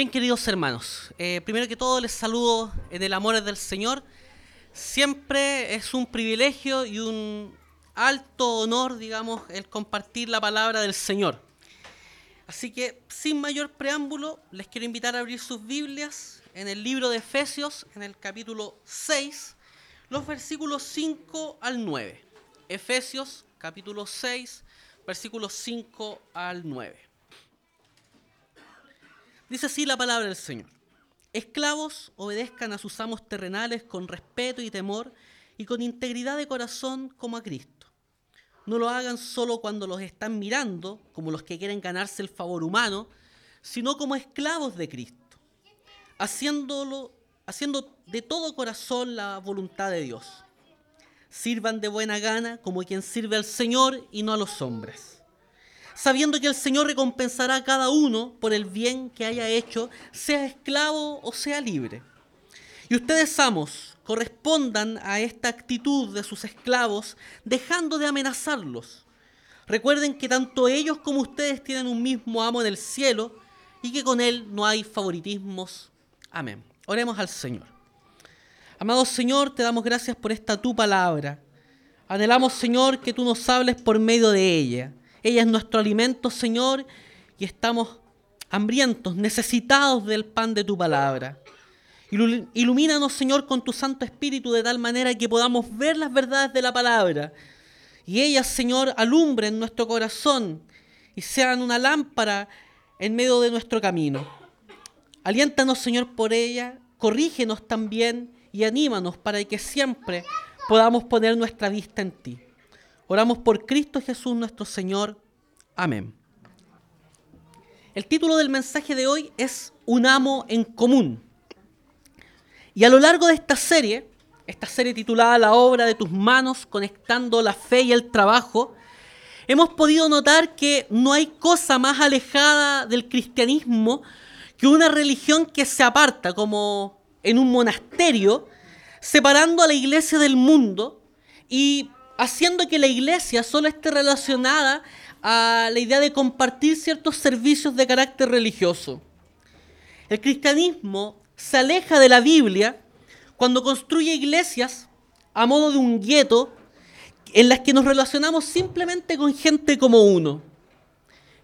Bien, queridos hermanos, eh, primero que todo les saludo en el amor del Señor. Siempre es un privilegio y un alto honor, digamos, el compartir la palabra del Señor. Así que, sin mayor preámbulo, les quiero invitar a abrir sus Biblias en el libro de Efesios, en el capítulo 6, los versículos 5 al 9. Efesios, capítulo 6, versículos 5 al 9. Dice así la palabra del Señor. Esclavos obedezcan a sus amos terrenales con respeto y temor y con integridad de corazón como a Cristo. No lo hagan solo cuando los están mirando, como los que quieren ganarse el favor humano, sino como esclavos de Cristo, haciéndolo, haciendo de todo corazón la voluntad de Dios. Sirvan de buena gana como quien sirve al Señor y no a los hombres sabiendo que el Señor recompensará a cada uno por el bien que haya hecho, sea esclavo o sea libre. Y ustedes, amos, correspondan a esta actitud de sus esclavos, dejando de amenazarlos. Recuerden que tanto ellos como ustedes tienen un mismo amo en el cielo y que con él no hay favoritismos. Amén. Oremos al Señor. Amado Señor, te damos gracias por esta tu palabra. Anhelamos, Señor, que tú nos hables por medio de ella. Ella es nuestro alimento, Señor, y estamos hambrientos, necesitados del pan de tu palabra. Ilumínanos, Señor, con tu Santo Espíritu de tal manera que podamos ver las verdades de la palabra. Y ellas, Señor, alumbren nuestro corazón y sean una lámpara en medio de nuestro camino. Aliéntanos, Señor, por ella, corrígenos también y anímanos para que siempre podamos poner nuestra vista en ti. Oramos por Cristo Jesús nuestro Señor. Amén. El título del mensaje de hoy es Un amo en común. Y a lo largo de esta serie, esta serie titulada La obra de tus manos, conectando la fe y el trabajo, hemos podido notar que no hay cosa más alejada del cristianismo que una religión que se aparta como en un monasterio, separando a la iglesia del mundo y haciendo que la iglesia solo esté relacionada a la idea de compartir ciertos servicios de carácter religioso. El cristianismo se aleja de la Biblia cuando construye iglesias a modo de un gueto en las que nos relacionamos simplemente con gente como uno.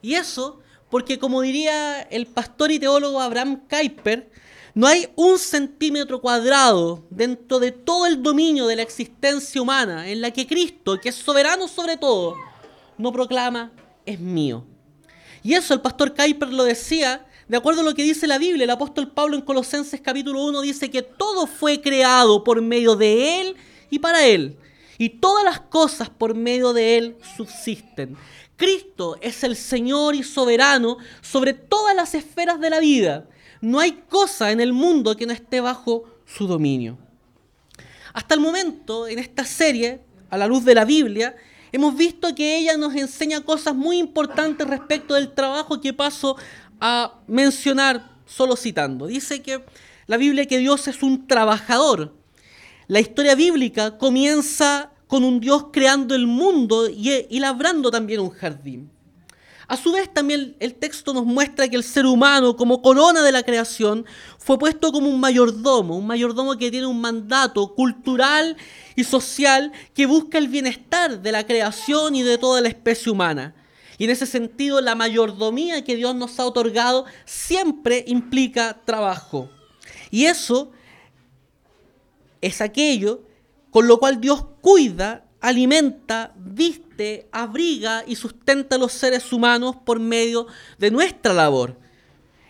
Y eso porque, como diría el pastor y teólogo Abraham Kuyper, no hay un centímetro cuadrado dentro de todo el dominio de la existencia humana en la que Cristo, que es soberano sobre todo, no proclama es mío. Y eso el pastor Kuyper lo decía de acuerdo a lo que dice la Biblia. El apóstol Pablo en Colosenses capítulo 1 dice que todo fue creado por medio de Él y para Él. Y todas las cosas por medio de Él subsisten. Cristo es el Señor y soberano sobre todas las esferas de la vida. No hay cosa en el mundo que no esté bajo su dominio. Hasta el momento, en esta serie, a la luz de la Biblia, hemos visto que ella nos enseña cosas muy importantes respecto del trabajo que paso a mencionar solo citando. Dice que la Biblia que Dios es un trabajador. La historia bíblica comienza con un Dios creando el mundo y, labrando también un jardín. A su vez también el texto nos muestra que el ser humano como corona de la creación fue puesto como un mayordomo, un mayordomo que tiene un mandato cultural y social que busca el bienestar de la creación y de toda la especie humana. Y en ese sentido la mayordomía que Dios nos ha otorgado siempre implica trabajo. Y eso es aquello con lo cual Dios cuida alimenta, viste, abriga y sustenta a los seres humanos por medio de nuestra labor.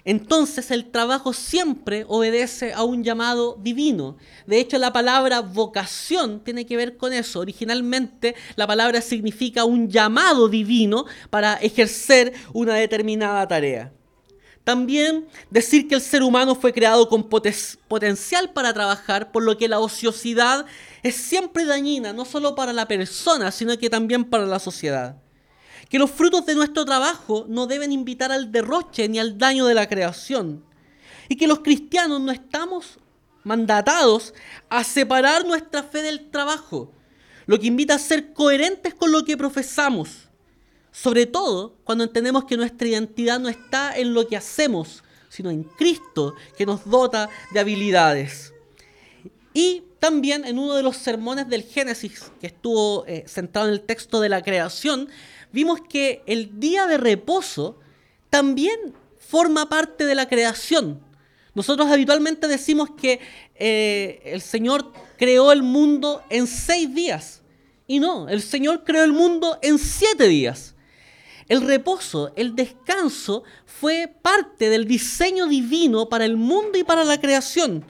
Entonces el trabajo siempre obedece a un llamado divino. De hecho, la palabra vocación tiene que ver con eso. Originalmente la palabra significa un llamado divino para ejercer una determinada tarea. También decir que el ser humano fue creado con potencial para trabajar, por lo que la ociosidad es siempre dañina, no solo para la persona, sino que también para la sociedad. Que los frutos de nuestro trabajo no deben invitar al derroche ni al daño de la creación. Y que los cristianos no estamos mandatados a separar nuestra fe del trabajo, lo que invita a ser coherentes con lo que profesamos sobre todo cuando entendemos que nuestra identidad no está en lo que hacemos, sino en Cristo que nos dota de habilidades. Y también en uno de los sermones del Génesis, que estuvo eh, centrado en el texto de la creación, vimos que el día de reposo también forma parte de la creación. Nosotros habitualmente decimos que eh, el Señor creó el mundo en seis días. Y no, el Señor creó el mundo en siete días. El reposo, el descanso, fue parte del diseño divino para el mundo y para la creación.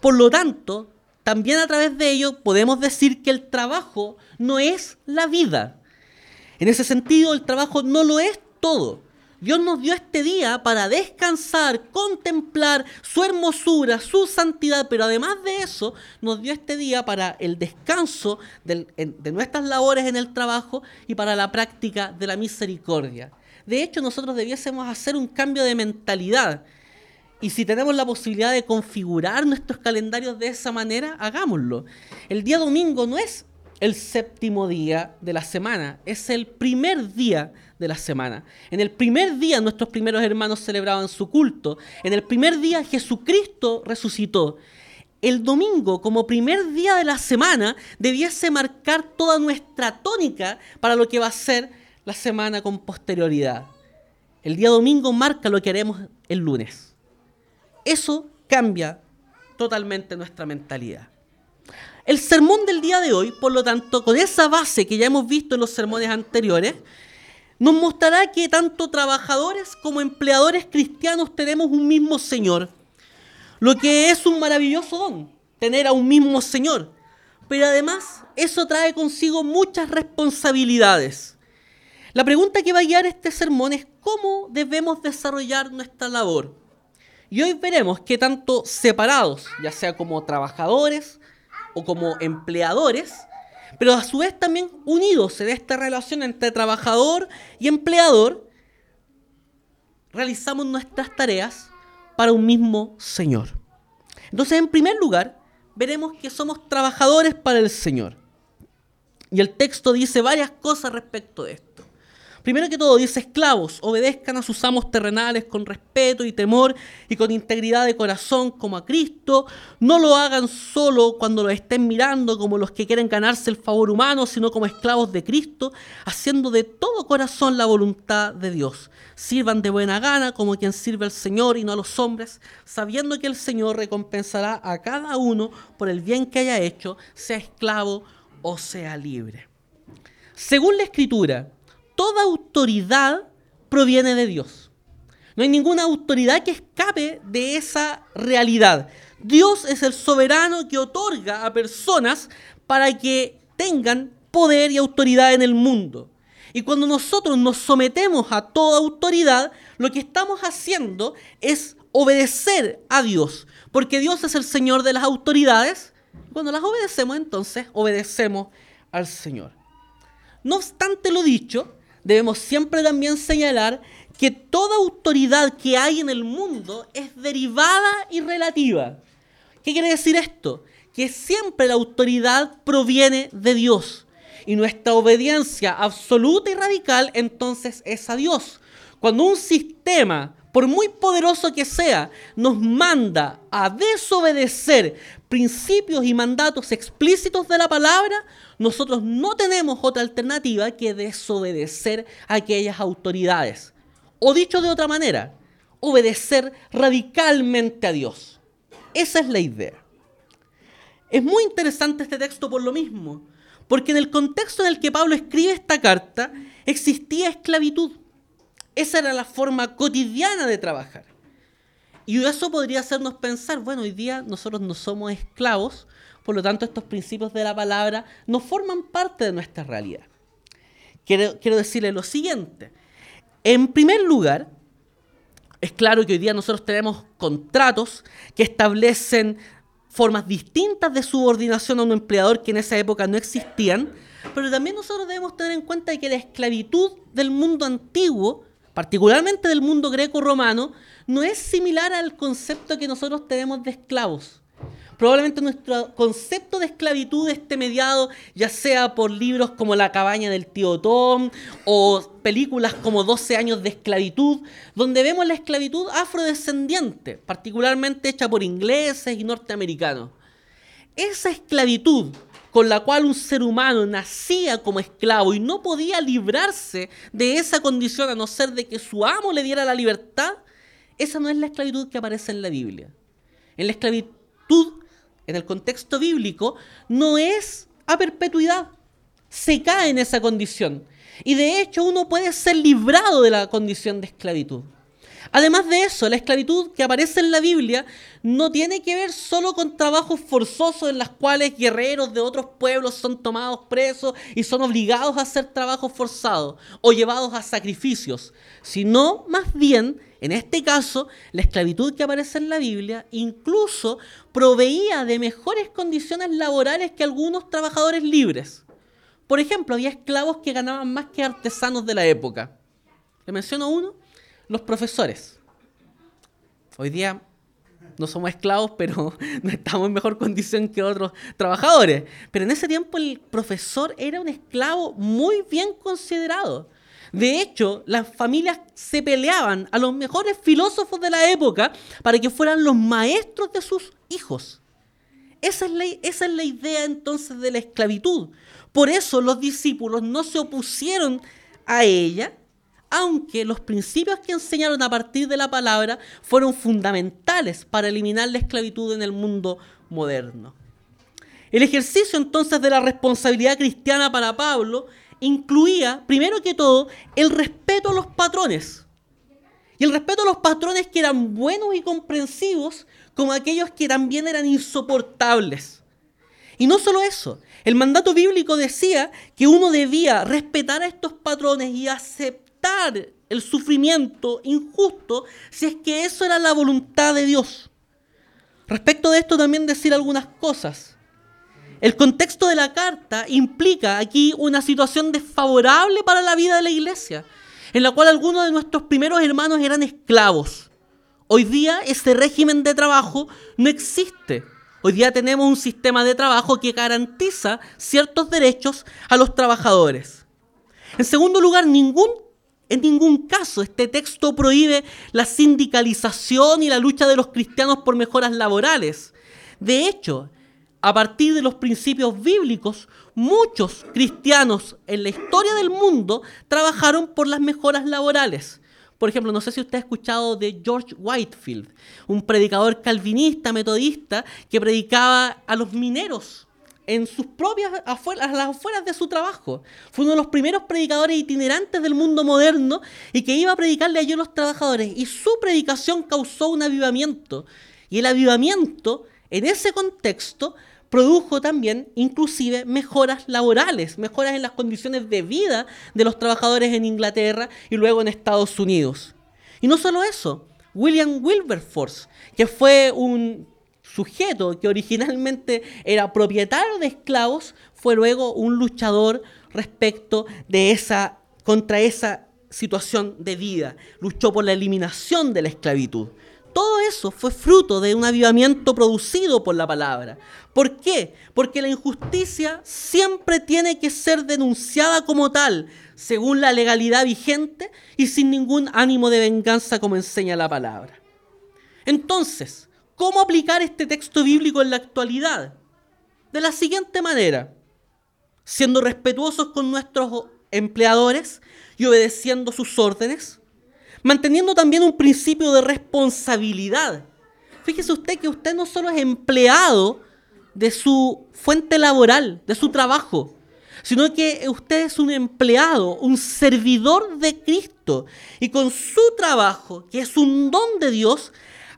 Por lo tanto, también a través de ello podemos decir que el trabajo no es la vida. En ese sentido, el trabajo no lo es todo. Dios nos dio este día para descansar, contemplar su hermosura, su santidad, pero además de eso, nos dio este día para el descanso de nuestras labores en el trabajo y para la práctica de la misericordia. De hecho, nosotros debiésemos hacer un cambio de mentalidad. Y si tenemos la posibilidad de configurar nuestros calendarios de esa manera, hagámoslo. El día domingo no es el séptimo día de la semana, es el primer día de la semana. En el primer día nuestros primeros hermanos celebraban su culto. En el primer día Jesucristo resucitó. El domingo, como primer día de la semana, debiese marcar toda nuestra tónica para lo que va a ser la semana con posterioridad. El día domingo marca lo que haremos el lunes. Eso cambia totalmente nuestra mentalidad. El sermón del día de hoy, por lo tanto, con esa base que ya hemos visto en los sermones anteriores, nos mostrará que tanto trabajadores como empleadores cristianos tenemos un mismo Señor. Lo que es un maravilloso don, tener a un mismo Señor. Pero además eso trae consigo muchas responsabilidades. La pregunta que va a guiar este sermón es cómo debemos desarrollar nuestra labor. Y hoy veremos que tanto separados, ya sea como trabajadores, o como empleadores, pero a su vez también unidos en esta relación entre trabajador y empleador, realizamos nuestras tareas para un mismo Señor. Entonces, en primer lugar, veremos que somos trabajadores para el Señor. Y el texto dice varias cosas respecto de esto. Primero que todo, dice esclavos, obedezcan a sus amos terrenales con respeto y temor y con integridad de corazón como a Cristo. No lo hagan solo cuando lo estén mirando como los que quieren ganarse el favor humano, sino como esclavos de Cristo, haciendo de todo corazón la voluntad de Dios. Sirvan de buena gana como quien sirve al Señor y no a los hombres, sabiendo que el Señor recompensará a cada uno por el bien que haya hecho, sea esclavo o sea libre. Según la Escritura, toda autoridad proviene de Dios. No hay ninguna autoridad que escape de esa realidad. Dios es el soberano que otorga a personas para que tengan poder y autoridad en el mundo. Y cuando nosotros nos sometemos a toda autoridad, lo que estamos haciendo es obedecer a Dios, porque Dios es el Señor de las autoridades. Cuando las obedecemos, entonces obedecemos al Señor. No obstante lo dicho, debemos siempre también señalar que toda autoridad que hay en el mundo es derivada y relativa. ¿Qué quiere decir esto? Que siempre la autoridad proviene de Dios. Y nuestra obediencia absoluta y radical entonces es a Dios. Cuando un sistema, por muy poderoso que sea, nos manda a desobedecer principios y mandatos explícitos de la palabra, nosotros no tenemos otra alternativa que desobedecer a aquellas autoridades. O dicho de otra manera, obedecer radicalmente a Dios. Esa es la idea. Es muy interesante este texto por lo mismo, porque en el contexto en el que Pablo escribe esta carta existía esclavitud. Esa era la forma cotidiana de trabajar. Y eso podría hacernos pensar, bueno, hoy día nosotros no somos esclavos, por lo tanto estos principios de la palabra no forman parte de nuestra realidad. Quiero, quiero decirle lo siguiente. En primer lugar, es claro que hoy día nosotros tenemos contratos que establecen formas distintas de subordinación a un empleador que en esa época no existían, pero también nosotros debemos tener en cuenta que la esclavitud del mundo antiguo, particularmente del mundo greco-romano, no es similar al concepto que nosotros tenemos de esclavos. probablemente nuestro concepto de esclavitud esté mediado ya sea por libros como La cabaña del tío Tom o películas como 12 años de esclavitud, donde vemos la esclavitud afrodescendiente, particularmente hecha por ingleses y norteamericanos. Esa esclavitud con la cual un ser humano nacía como esclavo y no podía librarse de esa condición a no ser de que su amo le diera la libertad, esa no es la esclavitud que aparece en la Biblia. En la esclavitud, en el contexto bíblico, no es a perpetuidad. Se cae en esa condición. Y de hecho uno puede ser librado de la condición de esclavitud. Además de eso, la esclavitud que aparece en la Biblia no tiene que ver solo con trabajos forzosos en los cuales guerreros de otros pueblos son tomados presos y son obligados a hacer trabajos forzados o llevados a sacrificios, sino más bien, en este caso, la esclavitud que aparece en la Biblia incluso proveía de mejores condiciones laborales que algunos trabajadores libres. Por ejemplo, había esclavos que ganaban más que artesanos de la época. Le menciono uno, los profesores. Hoy día no somos esclavos, pero no estamos en mejor condición que otros trabajadores. Pero en ese tiempo el profesor era un esclavo muy bien considerado. De hecho, las familias se peleaban a los mejores filósofos de la época para que fueran los maestros de sus hijos. Esa es, la, esa es la idea entonces de la esclavitud. Por eso los discípulos no se opusieron a ella, aunque los principios que enseñaron a partir de la palabra fueron fundamentales para eliminar la esclavitud en el mundo moderno. El ejercicio entonces de la responsabilidad cristiana para Pablo incluía, primero que todo, el respeto a los patrones. Y el respeto a los patrones que eran buenos y comprensivos, como aquellos que también eran insoportables. Y no solo eso, el mandato bíblico decía que uno debía respetar a estos patrones y aceptar el sufrimiento injusto si es que eso era la voluntad de Dios. Respecto de esto también decir algunas cosas. El contexto de la carta implica aquí una situación desfavorable para la vida de la iglesia, en la cual algunos de nuestros primeros hermanos eran esclavos. Hoy día ese régimen de trabajo no existe. Hoy día tenemos un sistema de trabajo que garantiza ciertos derechos a los trabajadores. En segundo lugar, ningún en ningún caso este texto prohíbe la sindicalización y la lucha de los cristianos por mejoras laborales. De hecho, a partir de los principios bíblicos, muchos cristianos en la historia del mundo trabajaron por las mejoras laborales. Por ejemplo, no sé si usted ha escuchado de George Whitefield, un predicador calvinista, metodista, que predicaba a los mineros en sus propias afueras, las afueras de su trabajo. Fue uno de los primeros predicadores itinerantes del mundo moderno y que iba a predicarle a los trabajadores. Y su predicación causó un avivamiento. Y el avivamiento, en ese contexto, produjo también inclusive mejoras laborales, mejoras en las condiciones de vida de los trabajadores en Inglaterra y luego en Estados Unidos. Y no solo eso, William Wilberforce, que fue un sujeto que originalmente era propietario de esclavos fue luego un luchador respecto de esa contra esa situación de vida, luchó por la eliminación de la esclavitud. Todo eso fue fruto de un avivamiento producido por la palabra. ¿Por qué? Porque la injusticia siempre tiene que ser denunciada como tal, según la legalidad vigente y sin ningún ánimo de venganza como enseña la palabra. Entonces, ¿Cómo aplicar este texto bíblico en la actualidad? De la siguiente manera, siendo respetuosos con nuestros empleadores y obedeciendo sus órdenes, manteniendo también un principio de responsabilidad. Fíjese usted que usted no solo es empleado de su fuente laboral, de su trabajo, sino que usted es un empleado, un servidor de Cristo. Y con su trabajo, que es un don de Dios,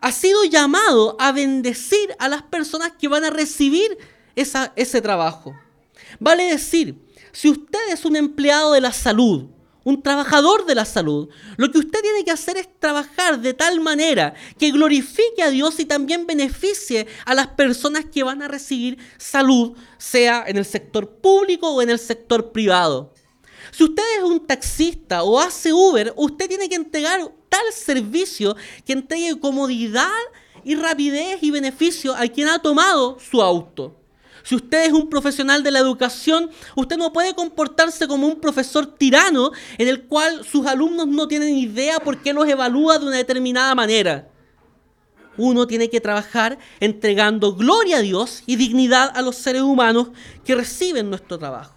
ha sido llamado a bendecir a las personas que van a recibir ese trabajo. Vale decir, si usted es un empleado de la salud, un trabajador de la salud, lo que usted tiene que hacer es trabajar de tal manera que glorifique a Dios y también beneficie a las personas que van a recibir salud, sea en el sector público o en el sector privado. Si usted es un taxista o hace Uber, usted tiene que entregar tal servicio que entregue comodidad y rapidez y beneficio a quien ha tomado su auto. Si usted es un profesional de la educación, usted no puede comportarse como un profesor tirano en el cual sus alumnos no tienen idea por qué los evalúa de una determinada manera. Uno tiene que trabajar entregando gloria a Dios y dignidad a los seres humanos que reciben nuestro trabajo.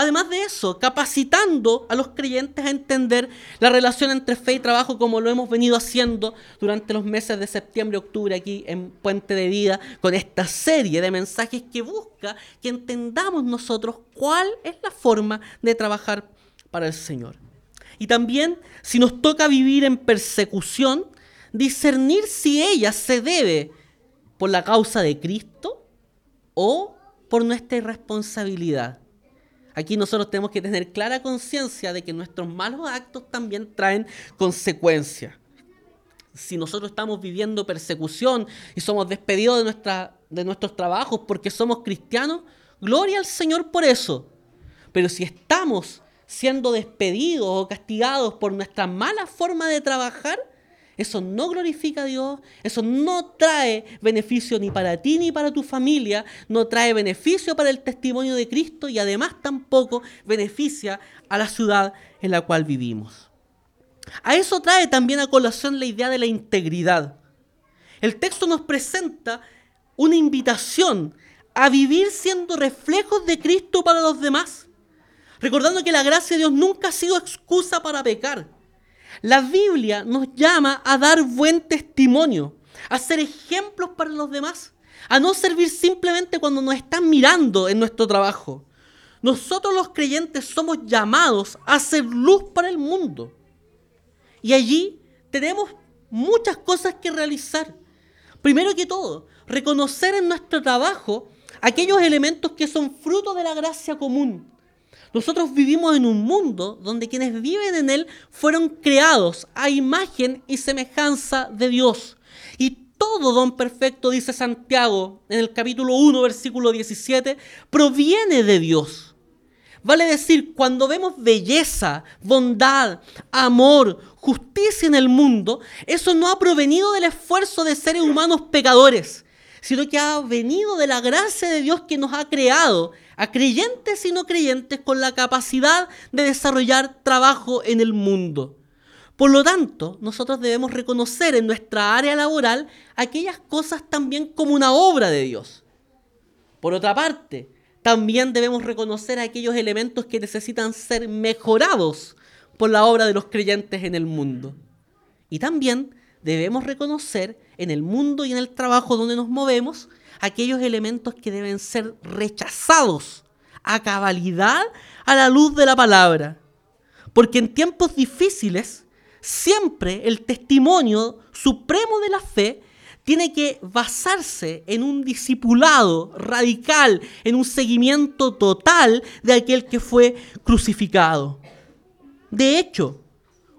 Además de eso, capacitando a los creyentes a entender la relación entre fe y trabajo como lo hemos venido haciendo durante los meses de septiembre y octubre aquí en Puente de Vida, con esta serie de mensajes que busca que entendamos nosotros cuál es la forma de trabajar para el Señor. Y también, si nos toca vivir en persecución, discernir si ella se debe por la causa de Cristo o por nuestra irresponsabilidad. Aquí nosotros tenemos que tener clara conciencia de que nuestros malos actos también traen consecuencias. Si nosotros estamos viviendo persecución y somos despedidos de, nuestra, de nuestros trabajos porque somos cristianos, gloria al Señor por eso. Pero si estamos siendo despedidos o castigados por nuestra mala forma de trabajar, eso no glorifica a Dios, eso no trae beneficio ni para ti ni para tu familia, no trae beneficio para el testimonio de Cristo y además tampoco beneficia a la ciudad en la cual vivimos. A eso trae también a colación la idea de la integridad. El texto nos presenta una invitación a vivir siendo reflejos de Cristo para los demás, recordando que la gracia de Dios nunca ha sido excusa para pecar la Biblia nos llama a dar buen testimonio, a ser ejemplos para los demás, a no servir simplemente cuando nos están mirando en nuestro trabajo. Nosotros los creyentes somos llamados a ser luz para el mundo. Y allí tenemos muchas cosas que realizar. Primero que todo, reconocer en nuestro trabajo aquellos elementos que son fruto de la gracia común, nosotros vivimos en un mundo donde quienes viven en él fueron creados a imagen y semejanza de Dios. Y todo don perfecto, dice Santiago en el capítulo 1, versículo 17, proviene de Dios. Vale decir, cuando vemos belleza, bondad, amor, justicia en el mundo, eso no ha provenido del esfuerzo de seres humanos pecadores, sino que ha venido de la gracia de Dios que nos ha creado a creyentes y no creyentes con la capacidad de desarrollar trabajo en el mundo. Por lo tanto, nosotros debemos reconocer en nuestra área laboral aquellas cosas también como una obra de Dios. Por otra parte, también debemos reconocer aquellos elementos que necesitan ser mejorados por la obra de los creyentes en el mundo. Y también debemos reconocer en el mundo y en el trabajo donde nos movemos aquellos elementos que deben ser rechazados a cabalidad a la luz de la palabra. Porque en tiempos difíciles, siempre el testimonio supremo de la fe tiene que basarse en un discipulado radical, en un seguimiento total de aquel que fue crucificado. De hecho,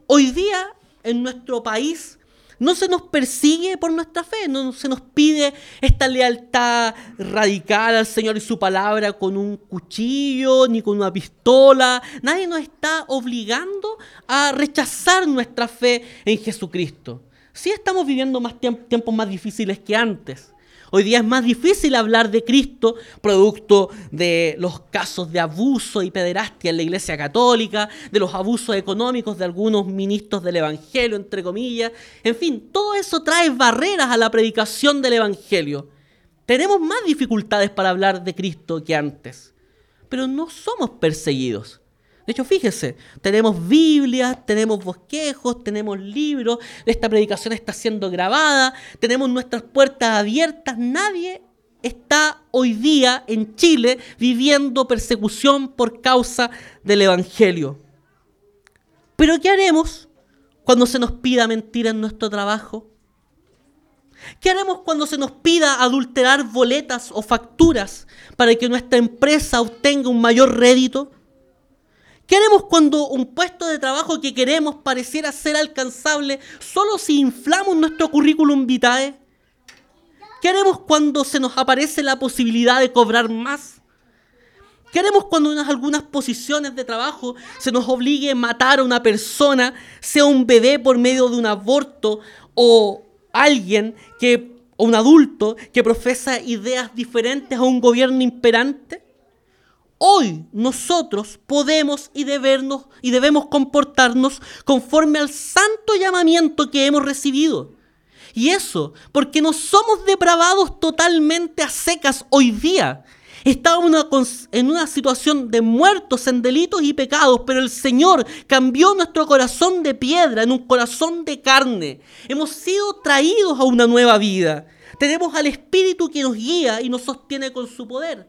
hoy día en nuestro país no se nos persigue por nuestra fe, no se nos pide esta lealtad radical al Señor y su palabra con un cuchillo ni con una pistola. Nadie nos está obligando a rechazar nuestra fe en Jesucristo. Sí estamos viviendo más tiempos más difíciles que antes. Hoy día es más difícil hablar de Cristo, producto de los casos de abuso y pederastia en la Iglesia Católica, de los abusos económicos de algunos ministros del Evangelio, entre comillas. En fin, todo eso trae barreras a la predicación del Evangelio. Tenemos más dificultades para hablar de Cristo que antes, pero no somos perseguidos. De hecho, fíjese, tenemos Biblias, tenemos bosquejos, tenemos libros, esta predicación está siendo grabada, tenemos nuestras puertas abiertas, nadie está hoy día en Chile viviendo persecución por causa del Evangelio. Pero ¿qué haremos cuando se nos pida mentir en nuestro trabajo? ¿Qué haremos cuando se nos pida adulterar boletas o facturas para que nuestra empresa obtenga un mayor rédito? ¿Qué haremos cuando un puesto de trabajo que queremos pareciera ser alcanzable solo si inflamos nuestro currículum vitae? ¿Qué haremos cuando se nos aparece la posibilidad de cobrar más? ¿Qué haremos cuando en algunas posiciones de trabajo se nos obligue a matar a una persona, sea un bebé por medio de un aborto o alguien que, o un adulto que profesa ideas diferentes a un gobierno imperante? Hoy nosotros podemos y, debernos, y debemos comportarnos conforme al santo llamamiento que hemos recibido. Y eso porque no somos depravados totalmente a secas hoy día. Estamos en una situación de muertos en delitos y pecados, pero el Señor cambió nuestro corazón de piedra en un corazón de carne. Hemos sido traídos a una nueva vida. Tenemos al Espíritu que nos guía y nos sostiene con su poder.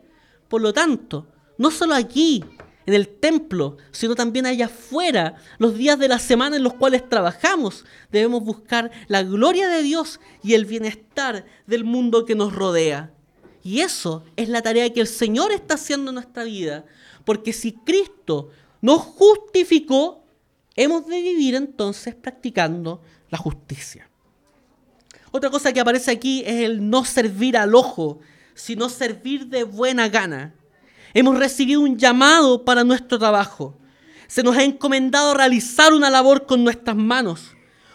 Por lo tanto, no solo aquí, en el templo, sino también allá afuera, los días de la semana en los cuales trabajamos. Debemos buscar la gloria de Dios y el bienestar del mundo que nos rodea. Y eso es la tarea que el Señor está haciendo en nuestra vida. Porque si Cristo nos justificó, hemos de vivir entonces practicando la justicia. Otra cosa que aparece aquí es el no servir al ojo, sino servir de buena gana. Hemos recibido un llamado para nuestro trabajo. Se nos ha encomendado realizar una labor con nuestras manos.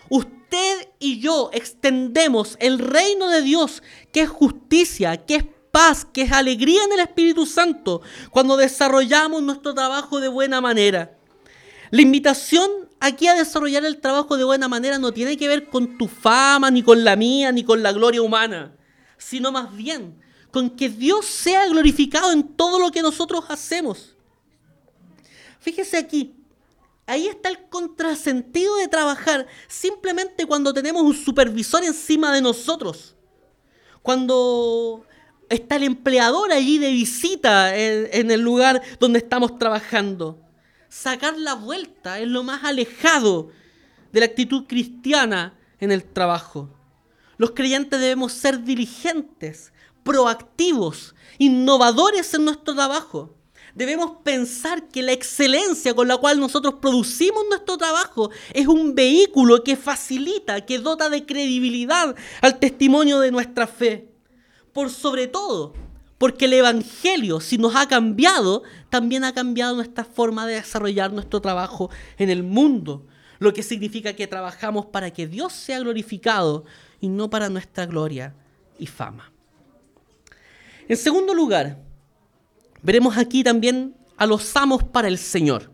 Usted y yo extendemos el reino de Dios, que es justicia, que es paz, que es alegría en el Espíritu Santo, cuando desarrollamos nuestro trabajo de buena manera. La invitación aquí a desarrollar el trabajo de buena manera no tiene que ver con tu fama, ni con la mía, ni con la gloria humana, sino más bien con que Dios sea glorificado en todo lo que nosotros hacemos. Fíjese aquí, ahí está el contrasentido de trabajar simplemente cuando tenemos un supervisor encima de nosotros. Cuando está el empleador allí de visita en, el lugar donde estamos trabajando. Sacar la vuelta es lo más alejado de la actitud cristiana en el trabajo. Los creyentes debemos ser diligentes, proactivos, innovadores en nuestro trabajo. Debemos pensar que la excelencia con la cual nosotros producimos nuestro trabajo es un vehículo que facilita, que dota de credibilidad al testimonio de nuestra fe. Por sobre todo, porque el Evangelio, si nos ha cambiado, también ha cambiado nuestra forma de desarrollar nuestro trabajo en el mundo. Lo que significa que trabajamos para que Dios sea glorificado y no para nuestra gloria y fama. En segundo lugar, veremos aquí también a los amos para el Señor.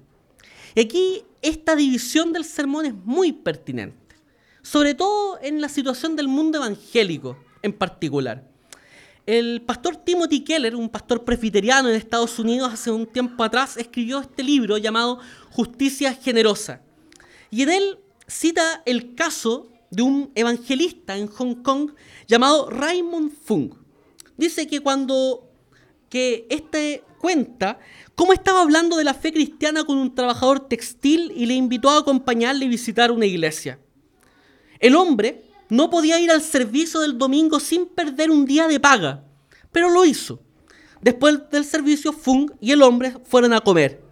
Y aquí esta división del sermón es muy pertinente, sobre todo en la situación del mundo evangélico en particular. El pastor Timothy Keller, un pastor presbiteriano en Estados Unidos, hace un tiempo atrás escribió este libro llamado Justicia Generosa. Y en él cita el caso de un evangelista en Hong Kong llamado Raymond Fung dice que cuando que este cuenta cómo estaba hablando de la fe cristiana con un trabajador textil y le invitó a acompañarle y visitar una iglesia. El hombre no podía ir al servicio del domingo sin perder un día de paga, pero lo hizo. Después del servicio, Fung y el hombre fueron a comer.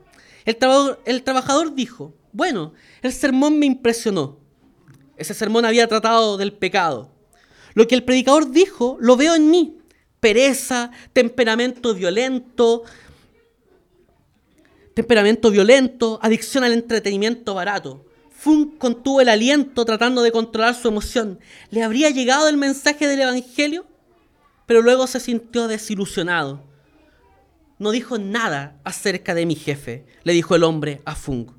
El, el trabajador dijo, bueno, el sermón me impresionó. Ese sermón había tratado del pecado. Lo que el predicador dijo, lo veo en mí pereza, temperamento violento, temperamento violento, adicción al entretenimiento barato. Funk contuvo el aliento tratando de controlar su emoción. ¿Le habría llegado el mensaje del Evangelio? Pero luego se sintió desilusionado. No dijo nada acerca de mi jefe, le dijo el hombre a Funk.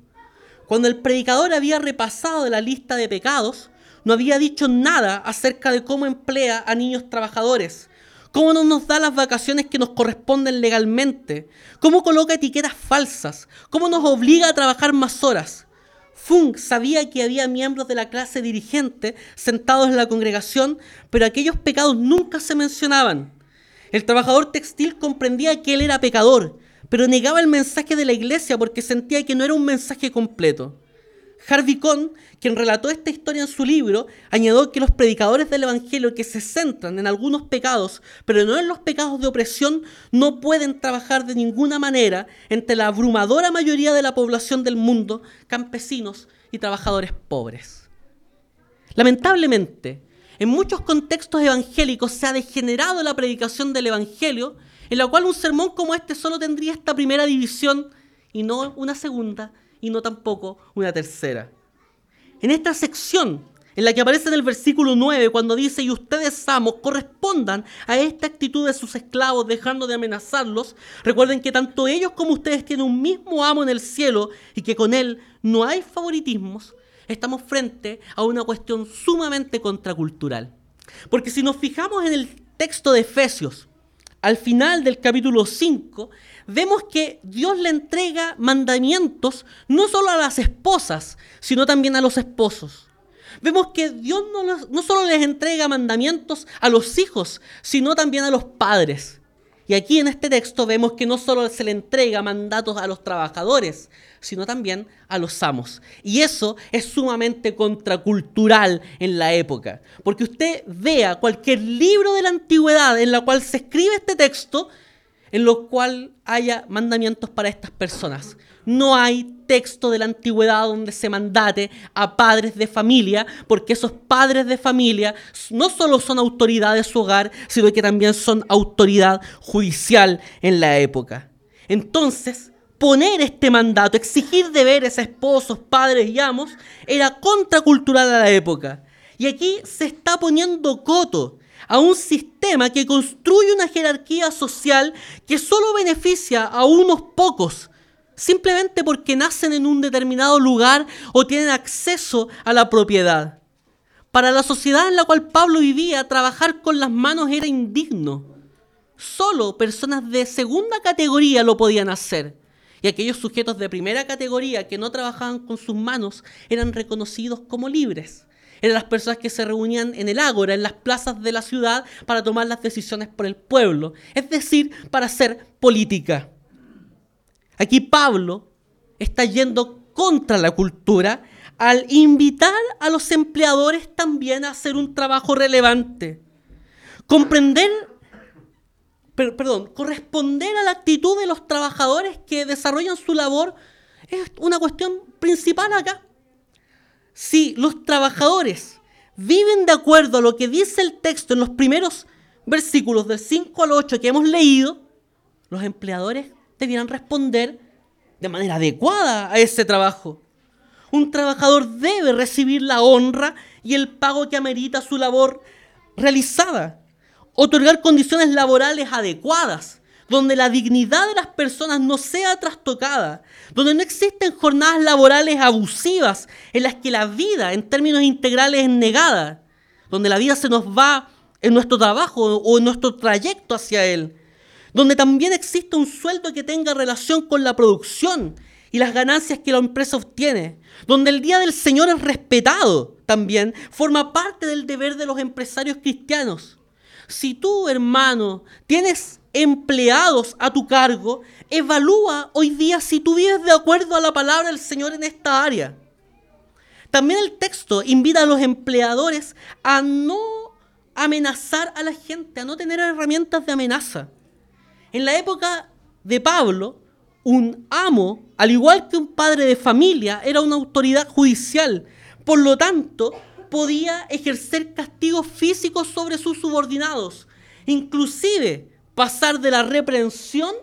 Cuando el predicador había repasado la lista de pecados, no había dicho nada acerca de cómo emplea a niños trabajadores, cómo no nos da las vacaciones que nos corresponden legalmente, cómo coloca etiquetas falsas, cómo nos obliga a trabajar más horas. Funk sabía que había miembros de la clase dirigente sentados en la congregación, pero aquellos pecados nunca se mencionaban. El trabajador textil comprendía que él era pecador, pero negaba el mensaje de la iglesia porque sentía que no era un mensaje completo. Harvey Cohn, quien relató esta historia en su libro, añadió que los predicadores del Evangelio que se centran en algunos pecados, pero no en los pecados de opresión, no pueden trabajar de ninguna manera entre la abrumadora mayoría de la población del mundo, campesinos y trabajadores pobres. Lamentablemente, en muchos contextos evangélicos se ha degenerado la predicación del Evangelio, en la cual un sermón como este solo tendría esta primera división y no una segunda y no tampoco una tercera. En esta sección, en la que aparece en el versículo 9 cuando dice, y ustedes amos correspondan a esta actitud de sus esclavos dejando de amenazarlos, recuerden que tanto ellos como ustedes tienen un mismo amo en el cielo y que con él no hay favoritismos, estamos frente a una cuestión sumamente contracultural. Porque si nos fijamos en el texto de Efesios, al final del capítulo 5, vemos que Dios le entrega mandamientos no solo a las esposas, sino también a los esposos. Vemos que Dios no, solo les entrega mandamientos a los hijos, sino también a los padres. Y aquí en este texto vemos que no solo se le entrega mandatos a los trabajadores, sino también a los amos. Y eso es sumamente contracultural en la época. Porque usted vea cualquier libro de la antigüedad en la cual se escribe este texto, en lo cual haya mandamientos para estas personas. No hay texto de la antigüedad donde se mandate a padres de familia, porque esos padres de familia no solo son autoridad de su hogar, sino que también son autoridad judicial en la época. Entonces, poner este mandato, exigir deberes a esposos, padres y amos, era contracultural a la época. Y aquí se está poniendo coto a un sistema que construye una jerarquía social que solo beneficia a unos pocos, simplemente porque nacen en un determinado lugar o tienen acceso a la propiedad. Para la sociedad en la cual Pablo vivía, trabajar con las manos era indigno. Solo personas de segunda categoría lo podían hacer. Y aquellos sujetos de primera categoría que no trabajaban con sus manos eran reconocidos como libres eran las personas que se reunían en el ágora, en las plazas de la ciudad, para tomar las decisiones por el pueblo, es decir, para hacer política. Aquí Pablo está yendo contra la cultura al invitar a los empleadores también a hacer un trabajo relevante. Comprender, perdón, corresponder a la actitud de los trabajadores que desarrollan su labor es una cuestión principal acá si los trabajadores viven de acuerdo a lo que dice el texto en los primeros versículos del 5 al 8 que hemos leído, los empleadores debieran responder de manera adecuada a ese trabajo. Un trabajador debe recibir la honra y el pago que amerita su labor realizada. Otorgar condiciones laborales adecuadas donde la dignidad de las personas no sea trastocada, donde no existen jornadas laborales abusivas en las que la vida en términos integrales es negada, donde la vida se nos va en nuestro trabajo o en nuestro trayecto hacia él, donde también existe un sueldo que tenga relación con la producción y las ganancias que la empresa obtiene, donde el Día del Señor es respetado también, forma parte del deber de los empresarios cristianos. Si tú, hermano, tienes empleados a tu cargo, evalúa hoy día si tú vives de acuerdo a la palabra del Señor en esta área. También el texto invita a los empleadores a no amenazar a la gente, a no tener herramientas de amenaza. En la época de Pablo, un amo, al igual que un padre de familia, era una autoridad judicial. Por lo tanto, podía ejercer castigos físicos sobre sus subordinados. Inclusive pasar de la reprensión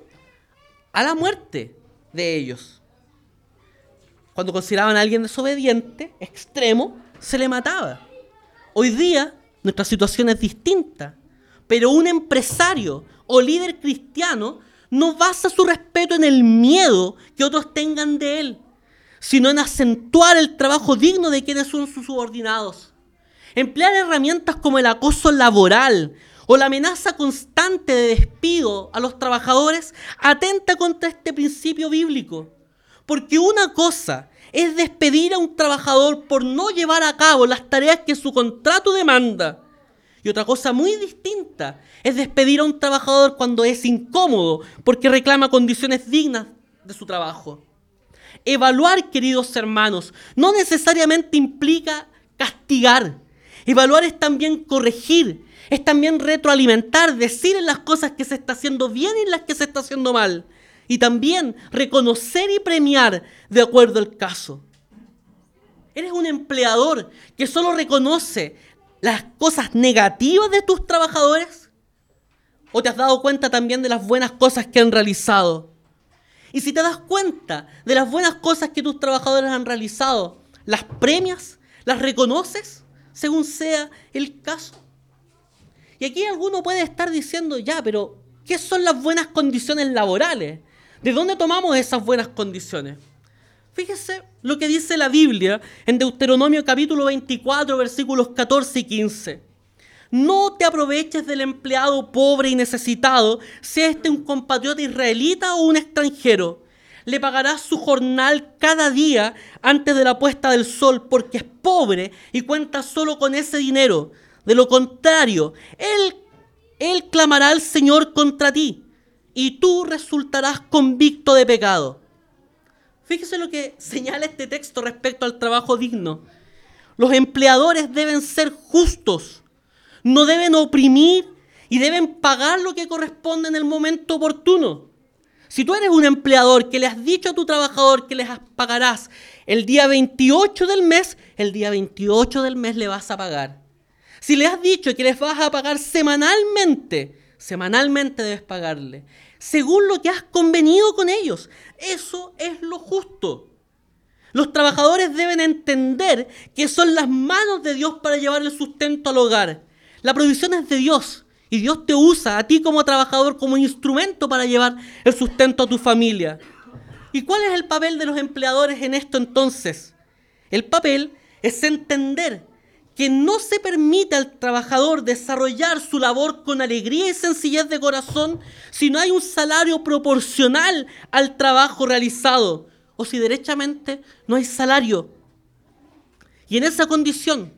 a la muerte de ellos. Cuando consideraban a alguien desobediente, extremo, se le mataba. Hoy día nuestra situación es distinta, pero un empresario o líder cristiano no basa su respeto en el miedo que otros tengan de él, sino en acentuar el trabajo digno de quienes son sus subordinados. Emplear herramientas como el acoso laboral o la amenaza constante de despido a los trabajadores atenta contra este principio bíblico. Porque una cosa es despedir a un trabajador por no llevar a cabo las tareas que su contrato demanda. Y otra cosa muy distinta es despedir a un trabajador cuando es incómodo porque reclama condiciones dignas de su trabajo. Evaluar, queridos hermanos, no necesariamente implica castigar. Evaluar es también corregir, es también retroalimentar, decir en las cosas que se está haciendo bien y en las que se está haciendo mal. Y también reconocer y premiar de acuerdo al caso. Eres un empleador que solo reconoce las cosas negativas de tus trabajadores. ¿O te has dado cuenta también de las buenas cosas que han realizado? Y si te das cuenta de las buenas cosas que tus trabajadores han realizado, ¿las premias? ¿Las reconoces? según sea el caso. Y aquí alguno puede estar diciendo, ya, pero ¿qué son las buenas condiciones laborales? ¿De dónde tomamos esas buenas condiciones? Fíjese lo que dice la Biblia en Deuteronomio capítulo 24, versículos 14 y 15. No te aproveches del empleado pobre y necesitado, sea este un compatriota israelita o un extranjero. Le pagarás su jornal cada día antes de la puesta del sol porque es pobre y cuenta solo con ese dinero. De lo contrario, él, él clamará al Señor contra ti y tú resultarás convicto de pecado. Fíjese lo que señala este texto respecto al trabajo digno. Los empleadores deben ser justos, no deben oprimir y deben pagar lo que corresponde en el momento oportuno. Si tú eres un empleador que le has dicho a tu trabajador que les pagarás el día 28 del mes, el día 28 del mes le vas a pagar. Si le has dicho que les vas a pagar semanalmente, semanalmente debes pagarle según lo que has convenido con ellos. Eso es lo justo. Los trabajadores deben entender que son las manos de Dios para llevar el sustento al hogar. La provisión es de Dios y Dios te usa a ti como trabajador como instrumento para llevar el sustento a tu familia. ¿Y cuál es el papel de los empleadores en esto entonces? El papel es entender que no se permite al trabajador desarrollar su labor con alegría y sencillez de corazón si no hay un salario proporcional al trabajo realizado o si derechamente no hay salario. Y en esa condición,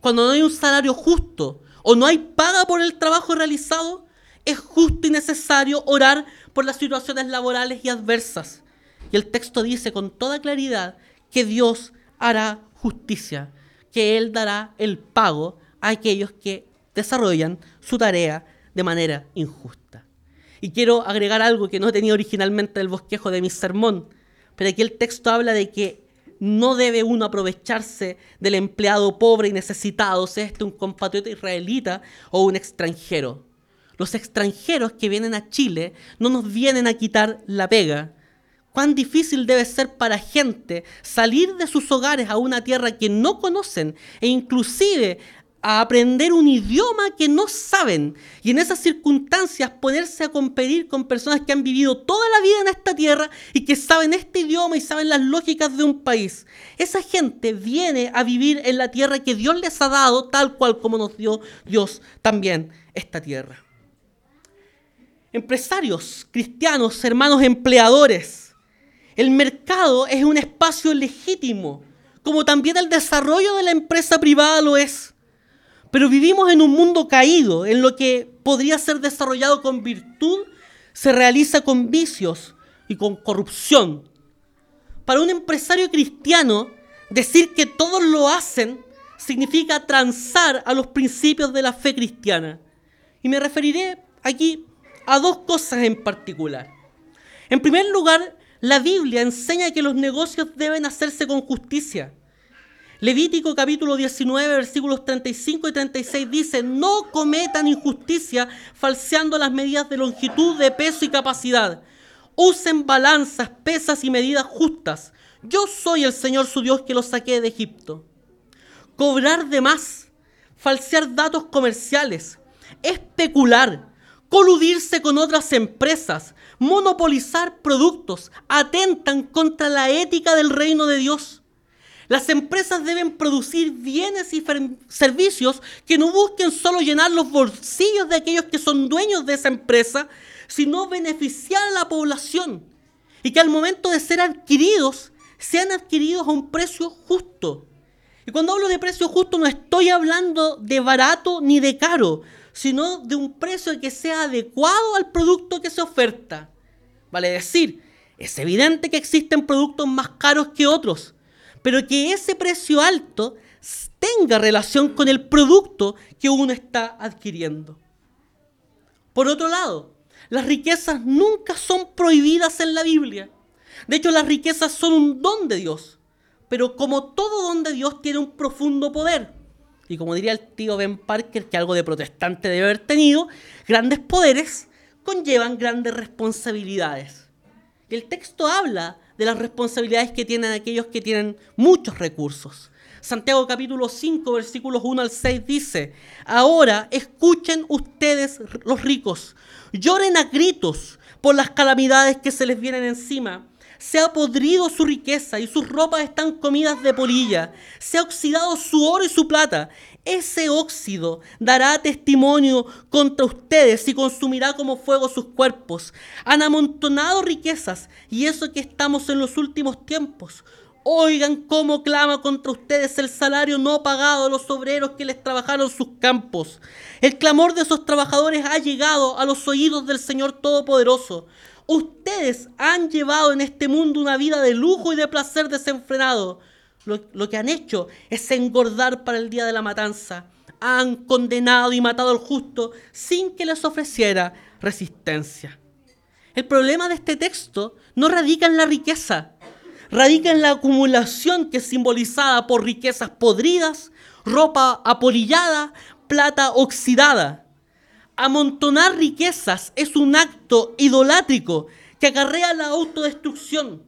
cuando no hay un salario justo o no hay paga por el trabajo realizado, es justo y necesario orar por las situaciones laborales y adversas. Y el texto dice con toda claridad que Dios hará justicia que Él dará el pago a aquellos que desarrollan su tarea de manera injusta. Y quiero agregar algo que no tenía originalmente el bosquejo de mi sermón, pero aquí el texto habla de que no debe uno aprovecharse del empleado pobre y necesitado, sea este un compatriota israelita o un extranjero. Los extranjeros que vienen a Chile no nos vienen a quitar la pega, cuán difícil debe ser para gente salir de sus hogares a una tierra que no conocen e inclusive a aprender un idioma que no saben y en esas circunstancias ponerse a competir con personas que han vivido toda la vida en esta tierra y que saben este idioma y saben las lógicas de un país. Esa gente viene a vivir en la tierra que Dios les ha dado tal cual como nos dio Dios también esta tierra. Empresarios, cristianos, hermanos empleadores, el mercado es un espacio legítimo, como también el desarrollo de la empresa privada lo es. Pero vivimos en un mundo caído, en lo que podría ser desarrollado con virtud, se realiza con vicios y con corrupción. Para un empresario cristiano, decir que todos lo hacen significa transar a los principios de la fe cristiana. Y me referiré aquí a dos cosas en particular. En primer lugar, la Biblia enseña que los negocios deben hacerse con justicia. Levítico capítulo 19, versículos 35 y 36 dice, no cometan injusticia falseando las medidas de longitud, de peso y capacidad. Usen balanzas, pesas y medidas justas. Yo soy el Señor su Dios que los saqué de Egipto. Cobrar de más, falsear datos comerciales, especular, coludirse con otras empresas, monopolizar productos, atentan contra la ética del reino de Dios. Las empresas deben producir bienes y servicios que no busquen solo llenar los bolsillos de aquellos que son dueños de esa empresa, sino beneficiar a la población y que al momento de ser adquiridos sean adquiridos a un precio justo. Y cuando hablo de precio justo no estoy hablando de barato ni de caro, sino de un precio que sea adecuado al producto que se oferta. Vale decir, es evidente que existen productos más caros que otros, pero que ese precio alto tenga relación con el producto que uno está adquiriendo. Por otro lado, las riquezas nunca son prohibidas en la Biblia. De hecho, las riquezas son un don de Dios. Pero como todo don de Dios tiene un profundo poder. Y como diría el tío Ben Parker, que algo de protestante debe haber tenido, grandes poderes conllevan grandes responsabilidades. Y el texto habla de las responsabilidades que tienen aquellos que tienen muchos recursos. Santiago capítulo 5, versículos 1 al 6 dice, ahora escuchen ustedes los ricos, lloren a gritos por las calamidades que se les vienen encima. Se ha podrido su riqueza y sus ropas están comidas de polilla. Se ha oxidado su oro y su plata. Ese óxido dará testimonio contra ustedes y consumirá como fuego sus cuerpos. Han amontonado riquezas y eso que estamos en los últimos tiempos. Oigan cómo clama contra ustedes el salario no pagado a los obreros que les trabajaron sus campos. El clamor de esos trabajadores ha llegado a los oídos del Señor Todopoderoso. Ustedes han llevado en este mundo una vida de lujo y de placer desenfrenado. Lo, que han hecho es engordar para el día de la matanza. Han condenado y matado al justo sin que les ofreciera resistencia. El problema de este texto no radica en la riqueza, radica en la acumulación que es simbolizada por riquezas podridas, ropa apolillada, plata oxidada. Amontonar riquezas es un acto idolátrico que acarrea la autodestrucción.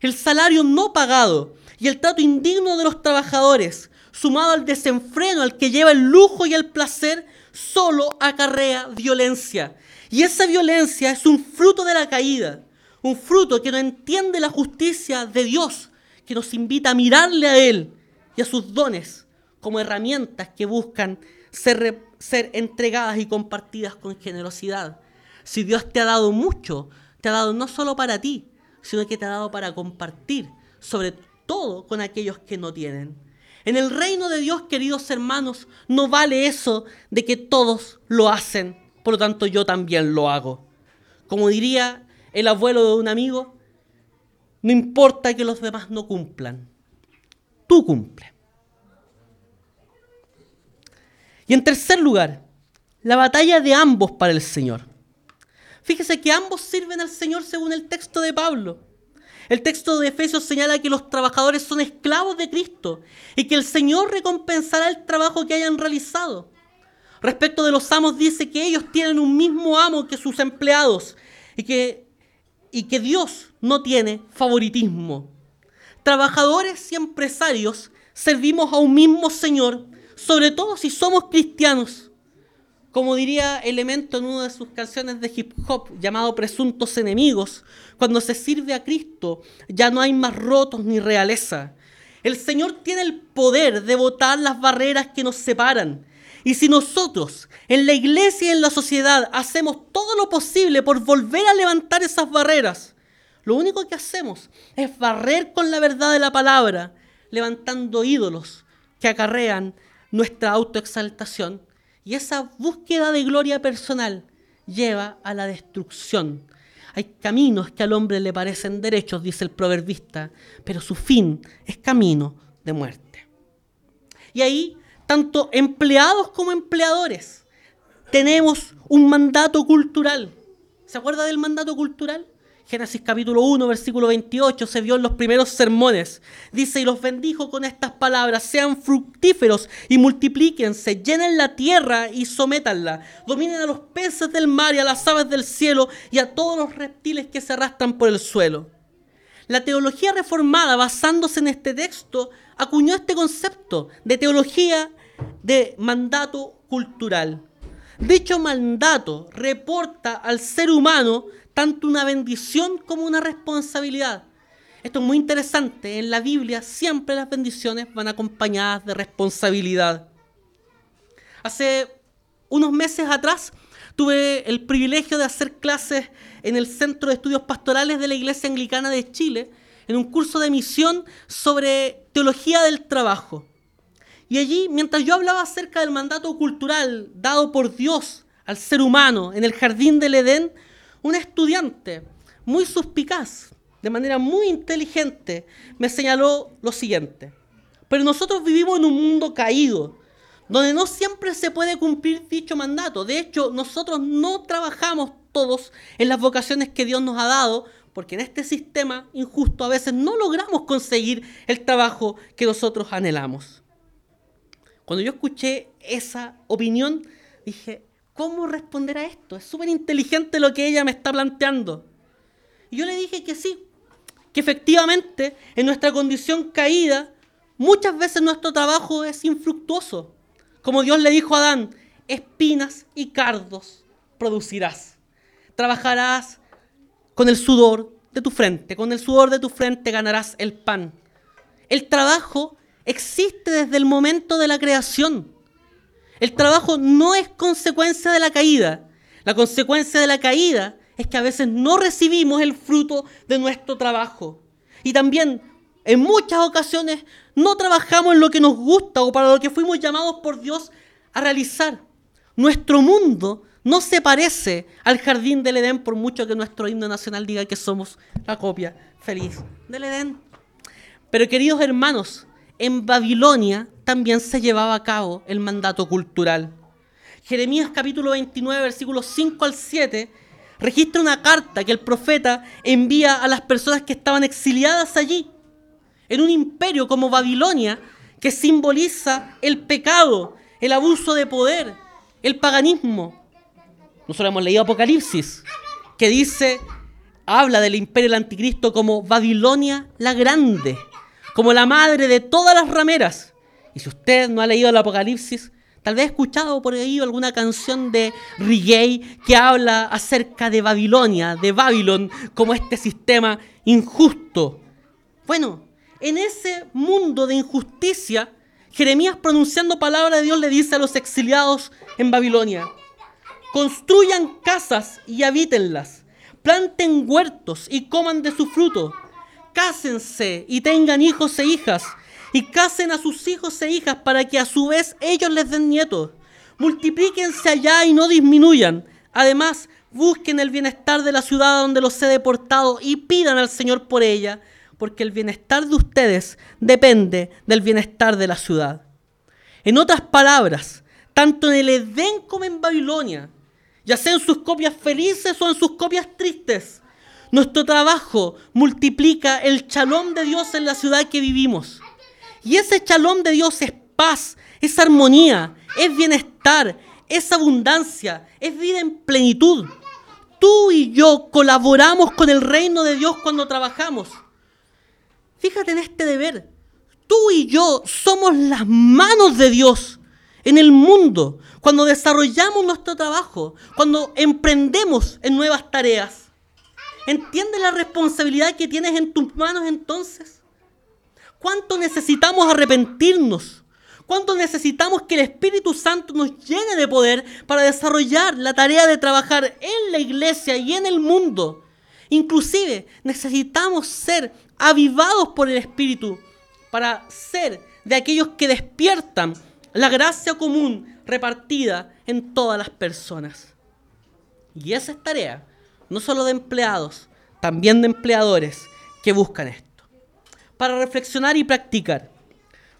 El salario no pagado y el trato indigno de los trabajadores, sumado al desenfreno al que lleva el lujo y el placer, solo acarrea violencia. Y esa violencia es un fruto de la caída. Un fruto que no entiende la justicia de Dios, que nos invita a mirarle a Él y a sus dones como herramientas que buscan ser, ser entregadas y compartidas con generosidad. Si Dios te ha dado mucho, te ha dado no solo para ti, sino que te ha dado para compartir, sobre todo con aquellos que no tienen. En el reino de Dios, queridos hermanos, no vale eso de que todos lo hacen, por lo tanto yo también lo hago. Como diría el abuelo de un amigo, no importa que los demás no cumplan, tú cumple. Y en tercer lugar, la batalla de ambos para el Señor. Fíjese que ambos sirven al Señor según el texto de Pablo. El texto de Efesios señala que los trabajadores son esclavos de Cristo y que el Señor recompensará el trabajo que hayan realizado. Respecto de los amos dice que ellos tienen un mismo amo que sus empleados y que y que Dios no tiene favoritismo. Trabajadores y empresarios servimos a un mismo Señor, sobre todo si somos cristianos. Como diría Elemento en una de sus canciones de hip hop llamado Presuntos Enemigos, cuando se sirve a Cristo ya no hay más rotos ni realeza. El Señor tiene el poder de botar las barreras que nos separan y si nosotros en la iglesia y en la sociedad hacemos todo lo posible por volver a levantar esas barreras, lo único que hacemos es barrer con la verdad de la palabra, levantando ídolos que acarrean nuestra autoexaltación. Y esa búsqueda de gloria personal lleva a la destrucción. Hay caminos que al hombre le parecen derechos, dice el proverbista, pero su fin es camino de muerte. Y ahí tanto empleados como empleadores, tenemos un mandato cultural. ¿Se acuerda del mandato cultural? Génesis capítulo 1, versículo 28, se vio en los primeros sermones. Dice, y los bendijo con estas palabras, sean fructíferos y multiplíquense, llenen la tierra y sométanla, dominen a los peces del mar y a las aves del cielo y a todos los reptiles que se arrastran por el suelo. La teología reformada, basándose en este texto, acuñó este concepto de teología de mandato cultural. Dicho mandato reporta al ser humano tanto una bendición como una responsabilidad. Esto es muy interesante. En la Biblia siempre las bendiciones van acompañadas de responsabilidad. Hace unos meses atrás tuve el privilegio de hacer clases en el Centro de Estudios Pastorales de la Iglesia Anglicana de Chile, en un curso de misión sobre teología del trabajo. Y allí, mientras yo hablaba acerca del mandato cultural dado por Dios al ser humano en el jardín del Edén, un estudiante muy suspicaz, de manera muy inteligente, me señaló lo siguiente. Pero nosotros vivimos en un mundo caído, donde no siempre se puede cumplir dicho mandato. De hecho, nosotros no trabajamos todos en las vocaciones que Dios nos ha dado, porque en este sistema injusto a veces no logramos conseguir el trabajo que nosotros anhelamos. Cuando yo escuché esa opinión, dije, ¿cómo responder a esto? Es súper inteligente lo que ella me está planteando. Y yo le dije que sí, que efectivamente en nuestra condición caída muchas veces nuestro trabajo es infructuoso. Como Dios le dijo a Adán, espinas y cardos producirás. Trabajarás con el sudor de tu frente, con el sudor de tu frente ganarás el pan. El trabajo existe desde el momento de la creación. El trabajo no es consecuencia de la caída. La consecuencia de la caída es que a veces no recibimos el fruto de nuestro trabajo. Y también en muchas ocasiones no trabajamos en lo que nos gusta o para lo que fuimos llamados por Dios a realizar. Nuestro mundo no se parece al jardín del Edén por mucho que nuestro himno nacional diga que somos la copia feliz del Edén. Pero queridos hermanos, en Babilonia también se llevaba a cabo el mandato cultural. Jeremías capítulo 29, versículos 5 al 7, registra una carta que el profeta envía a las personas que estaban exiliadas allí, en un imperio como Babilonia, que simboliza el pecado, el abuso de poder, el paganismo. Nosotros hemos leído Apocalipsis, que dice, habla del imperio del anticristo como Babilonia la Grande como la madre de todas las rameras. Y si usted no ha leído el Apocalipsis, tal vez ha escuchado por ahí alguna canción de reggae que habla acerca de Babilonia, de Babilón, como este sistema injusto. Bueno, en ese mundo de injusticia, Jeremías pronunciando palabra de Dios le dice a los exiliados en Babilonia, construyan casas y habítenlas, planten huertos y coman de su fruto cásense y tengan hijos e hijas, y casen a sus hijos e hijas para que a su vez ellos les den nietos. Multiplíquense allá y no disminuyan. Además, busquen el bienestar de la ciudad donde los he deportado y pidan al Señor por ella, porque el bienestar de ustedes depende del bienestar de la ciudad. En otras palabras, tanto en el Edén como en Babilonia, ya sea en sus copias felices o en sus copias tristes, nuestro trabajo multiplica el chalón de Dios en la ciudad que vivimos. Y ese chalón de Dios es paz, es armonía, es bienestar, es abundancia, es vida en plenitud. Tú y yo colaboramos con el reino de Dios cuando trabajamos. Fíjate en este deber. Tú y yo somos las manos de Dios en el mundo cuando desarrollamos nuestro trabajo, cuando emprendemos en nuevas tareas. ¿Entiendes la responsabilidad que tienes en tus manos entonces? ¿Cuánto necesitamos arrepentirnos? ¿Cuánto necesitamos que el Espíritu Santo nos llene de poder para desarrollar la tarea de trabajar en la iglesia y en el mundo? Inclusive necesitamos ser avivados por el Espíritu para ser de aquellos que despiertan la gracia común repartida en todas las personas. Y esa es tarea no solo de empleados, también de empleadores que buscan esto. Para reflexionar y practicar.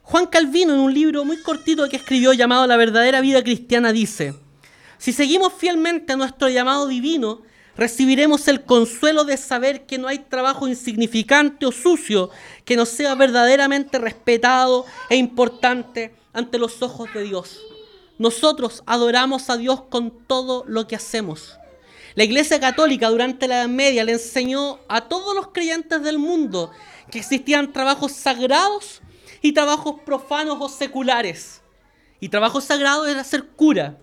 Juan Calvino en un libro muy cortito que escribió llamado La verdadera vida cristiana dice, si seguimos fielmente a nuestro llamado divino, recibiremos el consuelo de saber que no hay trabajo insignificante o sucio que no sea verdaderamente respetado e importante ante los ojos de Dios. Nosotros adoramos a Dios con todo lo que hacemos. La Iglesia Católica durante la Edad Media le enseñó a todos los creyentes del mundo que existían trabajos sagrados y trabajos profanos o seculares. Y trabajo sagrado era ser cura,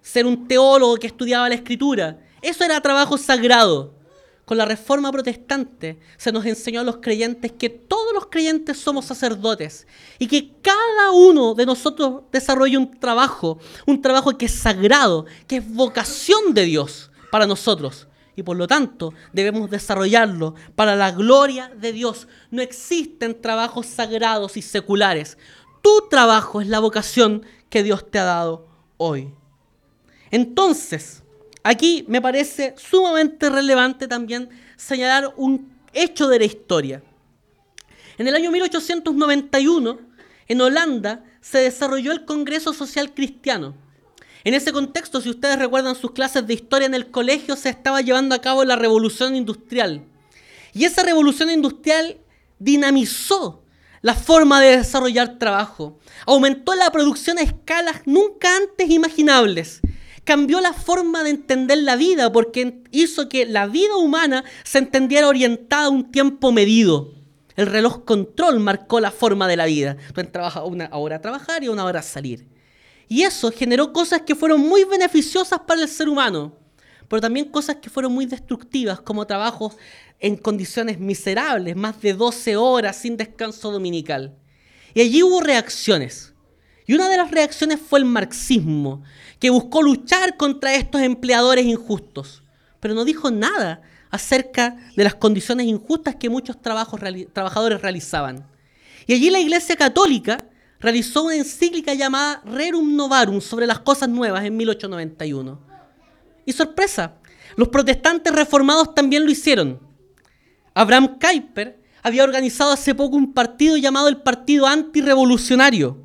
ser un teólogo que estudiaba la escritura. Eso era trabajo sagrado con la reforma protestante se nos enseñó a los creyentes que todos los creyentes somos sacerdotes y que cada uno de nosotros desarrolla un trabajo, un trabajo que es sagrado, que es vocación de Dios para nosotros. Y por lo tanto debemos desarrollarlo para la gloria de Dios. No existen trabajos sagrados y seculares. Tu trabajo es la vocación que Dios te ha dado hoy. Entonces, Aquí me parece sumamente relevante también señalar un hecho de la historia. En el año 1891, en Holanda, se desarrolló el Congreso Social Cristiano. En ese contexto, si ustedes recuerdan sus clases de historia en el colegio, se estaba llevando a cabo la revolución industrial. Y esa revolución industrial dinamizó la forma de desarrollar trabajo, aumentó la producción a escalas nunca antes imaginables cambió la forma de entender la vida porque hizo que la vida humana se entendiera orientada a un tiempo medido. El reloj control marcó la forma de la vida. Tú entrabas una hora a trabajar y una hora a salir. Y eso generó cosas que fueron muy beneficiosas para el ser humano, pero también cosas que fueron muy destructivas, como trabajos en condiciones miserables, más de 12 horas sin descanso dominical. Y allí hubo reacciones. Y una de las reacciones fue el marxismo, que buscó luchar contra estos empleadores injustos, pero no dijo nada acerca de las condiciones injustas que muchos trabajadores realizaban. Y allí la Iglesia Católica realizó una encíclica llamada Rerum Novarum sobre las cosas nuevas en 1891. Y sorpresa, los protestantes reformados también lo hicieron. Abraham Kuyper había organizado hace poco un partido llamado el Partido Antirevolucionario,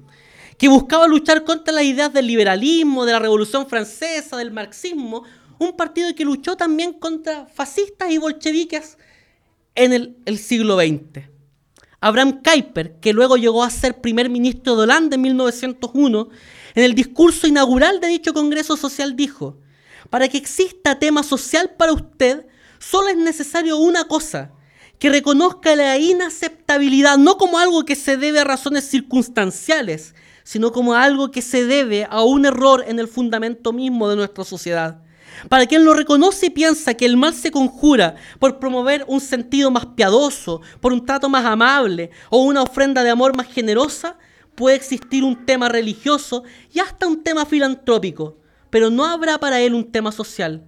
que buscaba luchar contra las ideas del liberalismo, de la Revolución Francesa, del marxismo, un partido que luchó también contra fascistas y bolcheviques en el, el siglo XX. Abraham Kuyper, que luego llegó a ser primer ministro de Holanda en 1901, en el discurso inaugural de dicho Congreso Social dijo, para que exista tema social para usted, solo es necesario una cosa, que reconozca la inaceptabilidad no como algo que se debe a razones circunstanciales, sino como algo que se debe a un error en el fundamento mismo de nuestra sociedad. Para quien lo reconoce y piensa que el mal se conjura por promover un sentido más piadoso, por un trato más amable o una ofrenda de amor más generosa, puede existir un tema religioso y hasta un tema filantrópico, pero no habrá para él un tema social.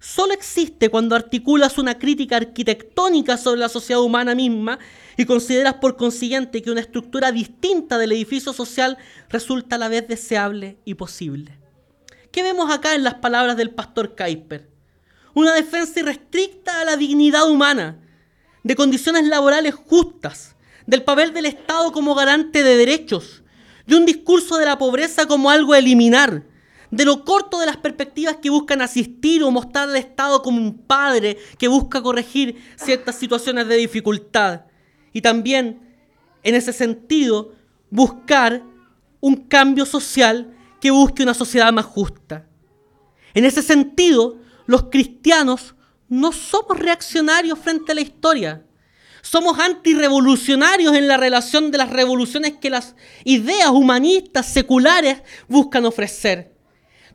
Solo existe cuando articulas una crítica arquitectónica sobre la sociedad humana misma y consideras por consiguiente que una estructura distinta del edificio social resulta a la vez deseable y posible. ¿Qué vemos acá en las palabras del pastor Kuiper? Una defensa irrestricta a la dignidad humana, de condiciones laborales justas, del papel del Estado como garante de derechos, de un discurso de la pobreza como algo a eliminar, de lo corto de las perspectivas que buscan asistir o mostrar al Estado como un padre que busca corregir ciertas situaciones de dificultad. Y también, en ese sentido, buscar un cambio social que busque una sociedad más justa. En ese sentido, los cristianos no somos reaccionarios frente a la historia. Somos antirrevolucionarios en la relación de las revoluciones que las ideas humanistas seculares buscan ofrecer.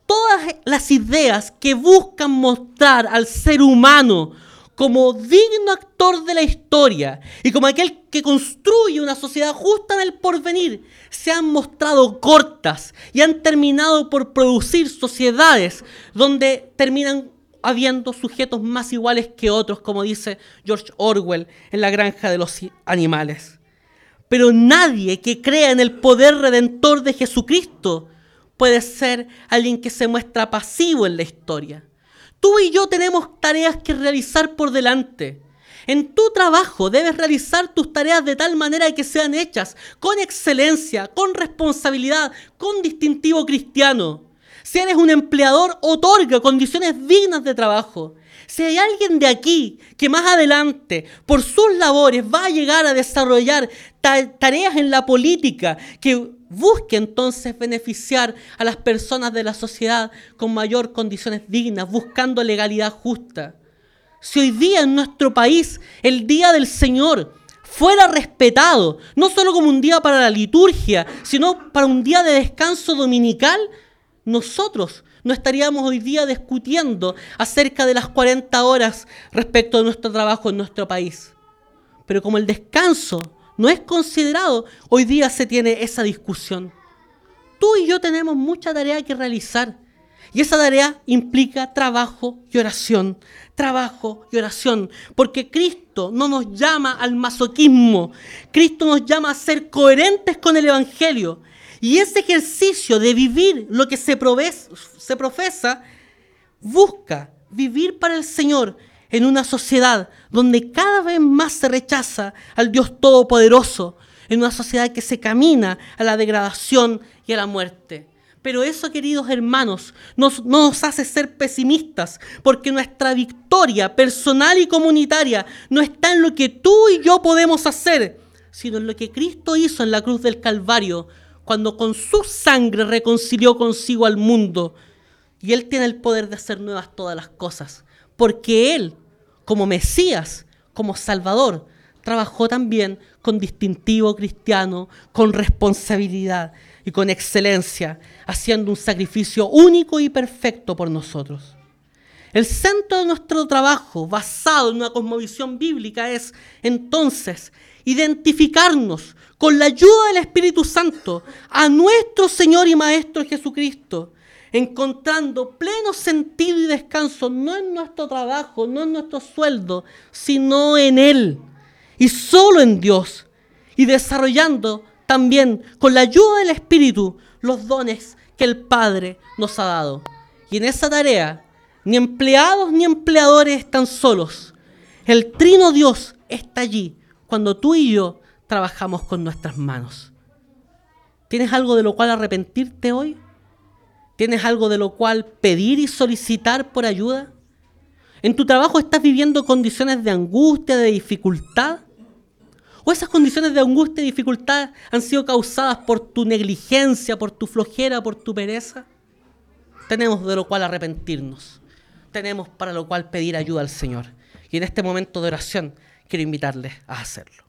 Todas las ideas que buscan mostrar al ser humano como digno actor de la historia y como aquel que construye una sociedad justa en el porvenir, se han mostrado cortas y han terminado por producir sociedades donde terminan habiendo sujetos más iguales que otros, como dice George Orwell en La granja de los animales. Pero nadie que crea en el poder redentor de Jesucristo puede ser alguien que se muestra pasivo en la historia. Tú y yo tenemos tareas que realizar por delante. En tu trabajo debes realizar tus tareas de tal manera que sean hechas con excelencia, con responsabilidad, con distintivo cristiano. Si eres un empleador, otorga condiciones dignas de trabajo. Si hay alguien de aquí que más adelante, por sus labores, va a llegar a desarrollar tareas en la política que busque entonces beneficiar a las personas de la sociedad con mayor condiciones dignas, buscando legalidad justa. Si hoy día en nuestro país el Día del Señor fuera respetado, no solo como un día para la liturgia, sino para un día de descanso dominical, nosotros no estaríamos hoy día discutiendo acerca de las 40 horas respecto de nuestro trabajo en nuestro país. Pero como el descanso no es considerado, hoy día se tiene esa discusión. Tú y yo tenemos mucha tarea que realizar. Y esa tarea implica trabajo y oración, trabajo y oración, porque Cristo no nos llama al masoquismo, Cristo nos llama a ser coherentes con el Evangelio. Y ese ejercicio de vivir lo que se, profesa busca vivir para el Señor en una sociedad donde cada vez más se rechaza al Dios Todopoderoso, en una sociedad que se camina a la degradación y a la muerte. Pero eso, queridos hermanos, nos, no nos hace ser pesimistas, porque nuestra victoria personal y comunitaria no está en lo que tú y yo podemos hacer, sino en lo que Cristo hizo en la cruz del Calvario, cuando con su sangre reconcilió consigo al mundo. Y Él tiene el poder de hacer nuevas todas las cosas, porque Él como Mesías, como Salvador, trabajó también con distintivo cristiano, con responsabilidad y con excelencia, haciendo un sacrificio único y perfecto por nosotros. El centro de nuestro trabajo, basado en una cosmovisión bíblica, es entonces identificarnos con la ayuda del Espíritu Santo a nuestro Señor y Maestro Jesucristo, encontrando pleno sentido y descanso no en nuestro trabajo, no en nuestro sueldo, sino en Él y solo en Dios, y desarrollando también con la ayuda del Espíritu los dones que el Padre nos ha dado. Y en esa tarea, ni empleados ni empleadores están solos. El trino Dios está allí cuando tú y yo trabajamos con nuestras manos. ¿Tienes algo de lo cual arrepentirte hoy? ¿Tienes algo de lo cual pedir y solicitar por ayuda? ¿En tu trabajo estás viviendo condiciones de angustia, de dificultad? ¿O esas condiciones de angustia y dificultad han sido causadas por tu negligencia, por tu flojera, por tu pereza? Tenemos de lo cual arrepentirnos. Tenemos para lo cual pedir ayuda al Señor. Y en este momento de oración quiero invitarles a hacerlo.